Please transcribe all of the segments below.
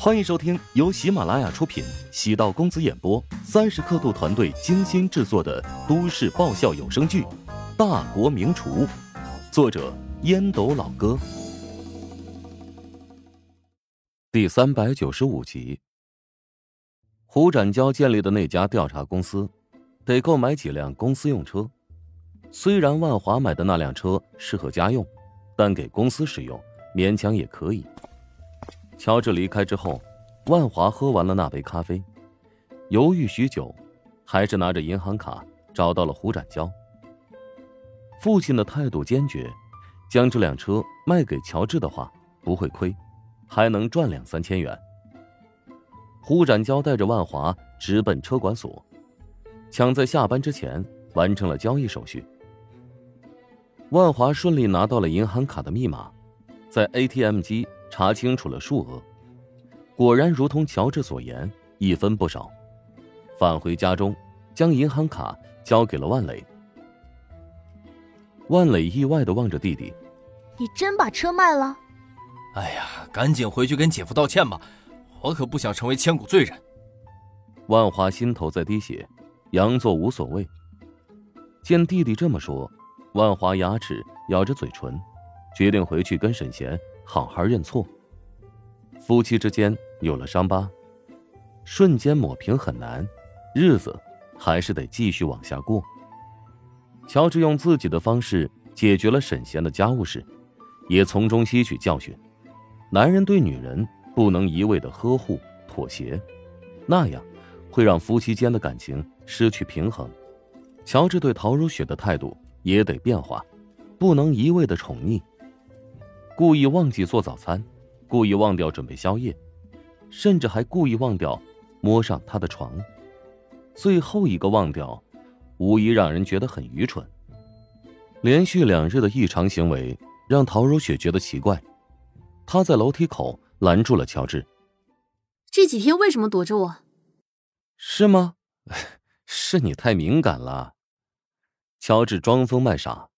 欢迎收听由喜马拉雅出品、喜道公子演播、三十刻度团队精心制作的都市爆笑有声剧《大国名厨》，作者烟斗老哥，第三百九十五集。胡展娇建立的那家调查公司，得购买几辆公司用车。虽然万华买的那辆车适合家用，但给公司使用勉强也可以。乔治离开之后，万华喝完了那杯咖啡，犹豫许久，还是拿着银行卡找到了胡展娇。父亲的态度坚决，将这辆车卖给乔治的话不会亏，还能赚两三千元。胡展娇带着万华直奔车管所，抢在下班之前完成了交易手续。万华顺利拿到了银行卡的密码，在 ATM 机。查清楚了数额，果然如同乔治所言，一分不少。返回家中，将银行卡交给了万磊。万磊意外的望着弟弟：“你真把车卖了？”“哎呀，赶紧回去跟姐夫道歉吧，我可不想成为千古罪人。”万华心头在滴血，佯作无所谓。见弟弟这么说，万华牙齿咬着嘴唇，决定回去跟沈贤。好好认错。夫妻之间有了伤疤，瞬间抹平很难，日子还是得继续往下过。乔治用自己的方式解决了沈贤的家务事，也从中吸取教训。男人对女人不能一味的呵护妥协，那样会让夫妻间的感情失去平衡。乔治对陶如雪的态度也得变化，不能一味的宠溺。故意忘记做早餐，故意忘掉准备宵夜，甚至还故意忘掉摸上他的床。最后一个忘掉，无疑让人觉得很愚蠢。连续两日的异常行为让陶如雪觉得奇怪，她在楼梯口拦住了乔治：“这几天为什么躲着我？是吗？是你太敏感了。”乔治装疯卖傻：“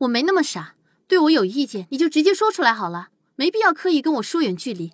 我没那么傻。”对我有意见，你就直接说出来好了，没必要刻意跟我疏远距离。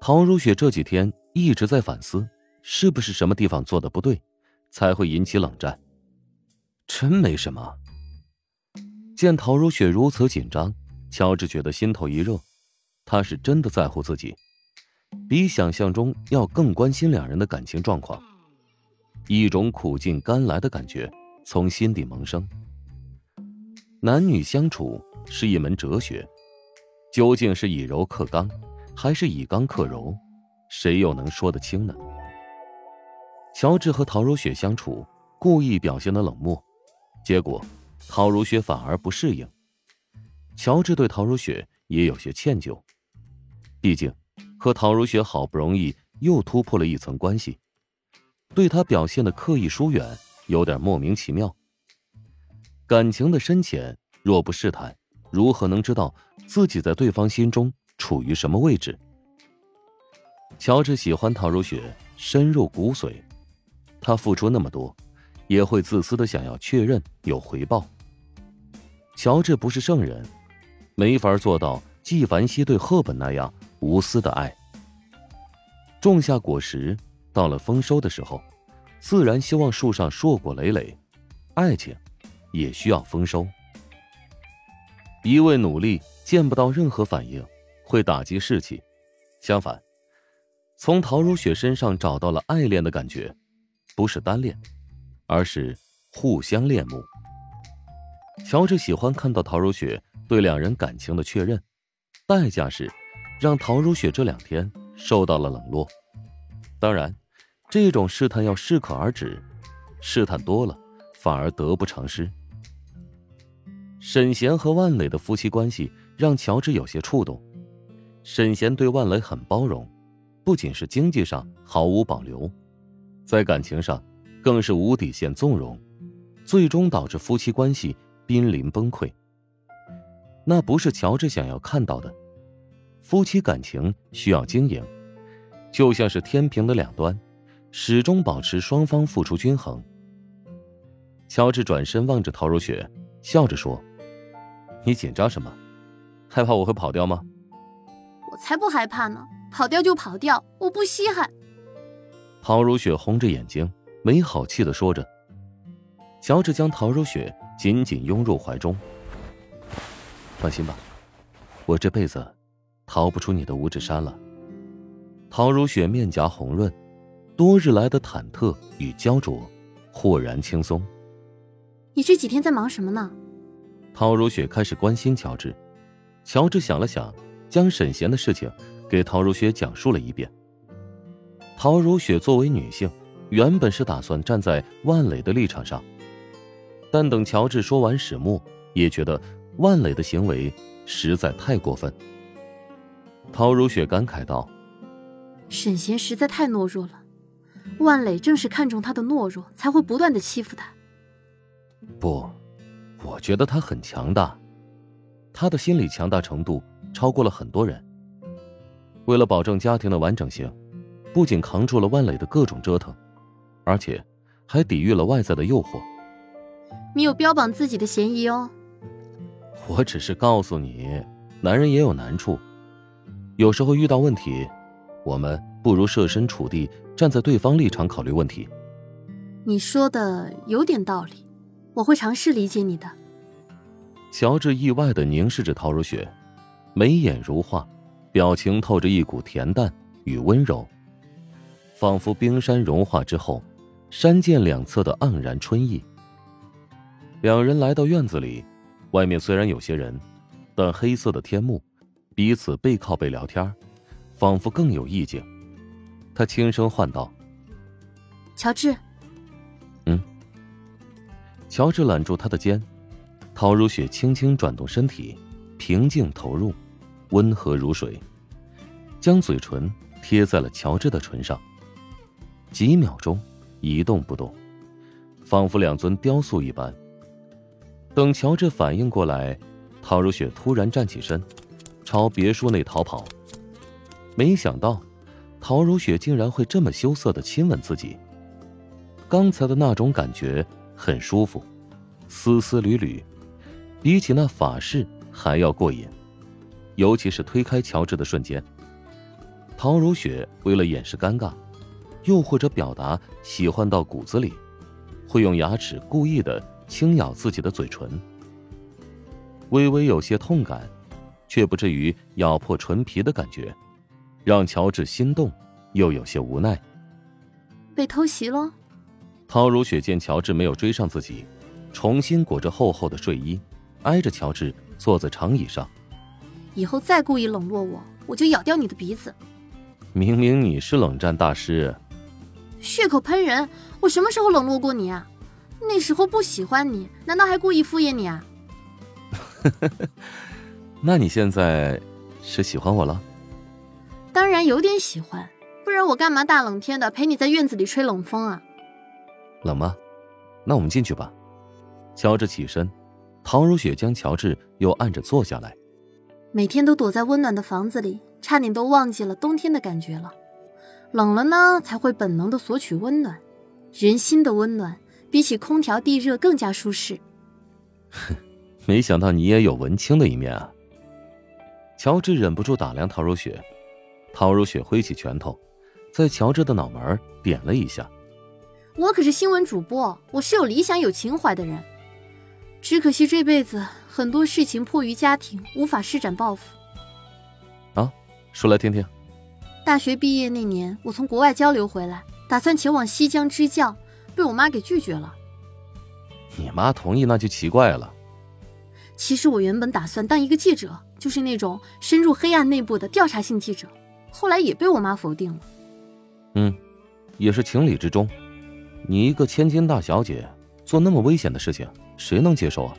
陶如雪这几天一直在反思，是不是什么地方做的不对，才会引起冷战。真没什么。见陶如雪如此紧张，乔治觉得心头一热，他是真的在乎自己，比想象中要更关心两人的感情状况。一种苦尽甘来的感觉从心底萌生。男女相处是一门哲学，究竟是以柔克刚，还是以刚克柔，谁又能说得清呢？乔治和陶如雪相处，故意表现的冷漠，结果陶如雪反而不适应。乔治对陶如雪也有些歉疚，毕竟和陶如雪好不容易又突破了一层关系，对他表现的刻意疏远，有点莫名其妙。感情的深浅，若不试探，如何能知道自己在对方心中处于什么位置？乔治喜欢陶如雪，深入骨髓。他付出那么多，也会自私的想要确认有回报。乔治不是圣人，没法做到纪梵希对赫本那样无私的爱。种下果实，到了丰收的时候，自然希望树上硕果累累。爱情。也需要丰收。一味努力见不到任何反应，会打击士气。相反，从陶如雪身上找到了爱恋的感觉，不是单恋，而是互相恋慕。乔治喜欢看到陶如雪对两人感情的确认，代价是让陶如雪这两天受到了冷落。当然，这种试探要适可而止，试探多了反而得不偿失。沈贤和万磊的夫妻关系让乔治有些触动。沈贤对万磊很包容，不仅是经济上毫无保留，在感情上更是无底线纵容，最终导致夫妻关系濒临崩溃。那不是乔治想要看到的。夫妻感情需要经营，就像是天平的两端，始终保持双方付出均衡。乔治转身望着陶如雪，笑着说。你紧张什么？害怕我会跑掉吗？我才不害怕呢！跑掉就跑掉，我不稀罕。陶如雪红着眼睛，没好气的说着。乔治将陶如雪紧紧拥入怀中。放心吧，我这辈子逃不出你的五指山了。陶如雪面颊红润，多日来的忐忑与焦灼豁然轻松。你这几天在忙什么呢？陶如雪开始关心乔治。乔治想了想，将沈贤的事情给陶如雪讲述了一遍。陶如雪作为女性，原本是打算站在万磊的立场上，但等乔治说完始末，也觉得万磊的行为实在太过分。陶如雪感慨道：“沈贤实在太懦弱了，万磊正是看中他的懦弱，才会不断的欺负他。”不，我觉得他很强大，他的心理强大程度超过了很多人。为了保证家庭的完整性，不仅扛住了万磊的各种折腾，而且还抵御了外在的诱惑。你有标榜自己的嫌疑哦。我只是告诉你，男人也有难处，有时候遇到问题，我们不如设身处地站在对方立场考虑问题。你说的有点道理。我会尝试理解你的。乔治意外的凝视着陶如雪，眉眼如画，表情透着一股恬淡与温柔，仿佛冰山融化之后，山涧两侧的盎然春意。两人来到院子里，外面虽然有些人，但黑色的天幕，彼此背靠背聊天，仿佛更有意境。他轻声唤道：“乔治。”乔治揽住她的肩，陶如雪轻轻转动身体，平静投入，温和如水，将嘴唇贴在了乔治的唇上。几秒钟，一动不动，仿佛两尊雕塑一般。等乔治反应过来，陶如雪突然站起身，朝别墅内逃跑。没想到，陶如雪竟然会这么羞涩的亲吻自己。刚才的那种感觉。很舒服，丝丝缕缕，比起那法式还要过瘾。尤其是推开乔治的瞬间，陶如雪为了掩饰尴尬，又或者表达喜欢到骨子里，会用牙齿故意的轻咬自己的嘴唇，微微有些痛感，却不至于咬破唇皮的感觉，让乔治心动，又有些无奈。被偷袭了。陶如雪见乔治没有追上自己，重新裹着厚厚的睡衣，挨着乔治坐在长椅上。以后再故意冷落我，我就咬掉你的鼻子。明明你是冷战大师，血口喷人！我什么时候冷落过你啊？那时候不喜欢你，难道还故意敷衍你啊？那你现在是喜欢我了？当然有点喜欢，不然我干嘛大冷天的陪你在院子里吹冷风啊？冷吗？那我们进去吧。乔治起身，陶如雪将乔治又按着坐下来。每天都躲在温暖的房子里，差点都忘记了冬天的感觉了。冷了呢，才会本能的索取温暖。人心的温暖，比起空调地热更加舒适。哼，没想到你也有文青的一面啊。乔治忍不住打量陶如雪，陶如雪挥起拳头，在乔治的脑门点了一下。我可是新闻主播，我是有理想、有情怀的人。只可惜这辈子很多事情迫于家庭，无法施展抱负。啊，说来听听。大学毕业那年，我从国外交流回来，打算前往西江支教，被我妈给拒绝了。你妈同意那就奇怪了。其实我原本打算当一个记者，就是那种深入黑暗内部的调查性记者，后来也被我妈否定了。嗯，也是情理之中。你一个千金大小姐做那么危险的事情，谁能接受啊？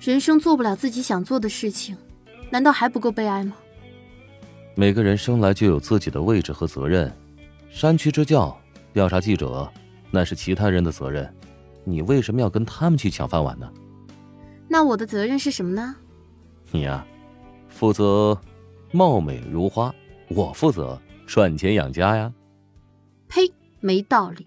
人生做不了自己想做的事情，难道还不够悲哀吗？每个人生来就有自己的位置和责任，山区支教、调查记者，那是其他人的责任，你为什么要跟他们去抢饭碗呢？那我的责任是什么呢？你呀，负责貌美如花，我负责赚钱养家呀。呸，没道理。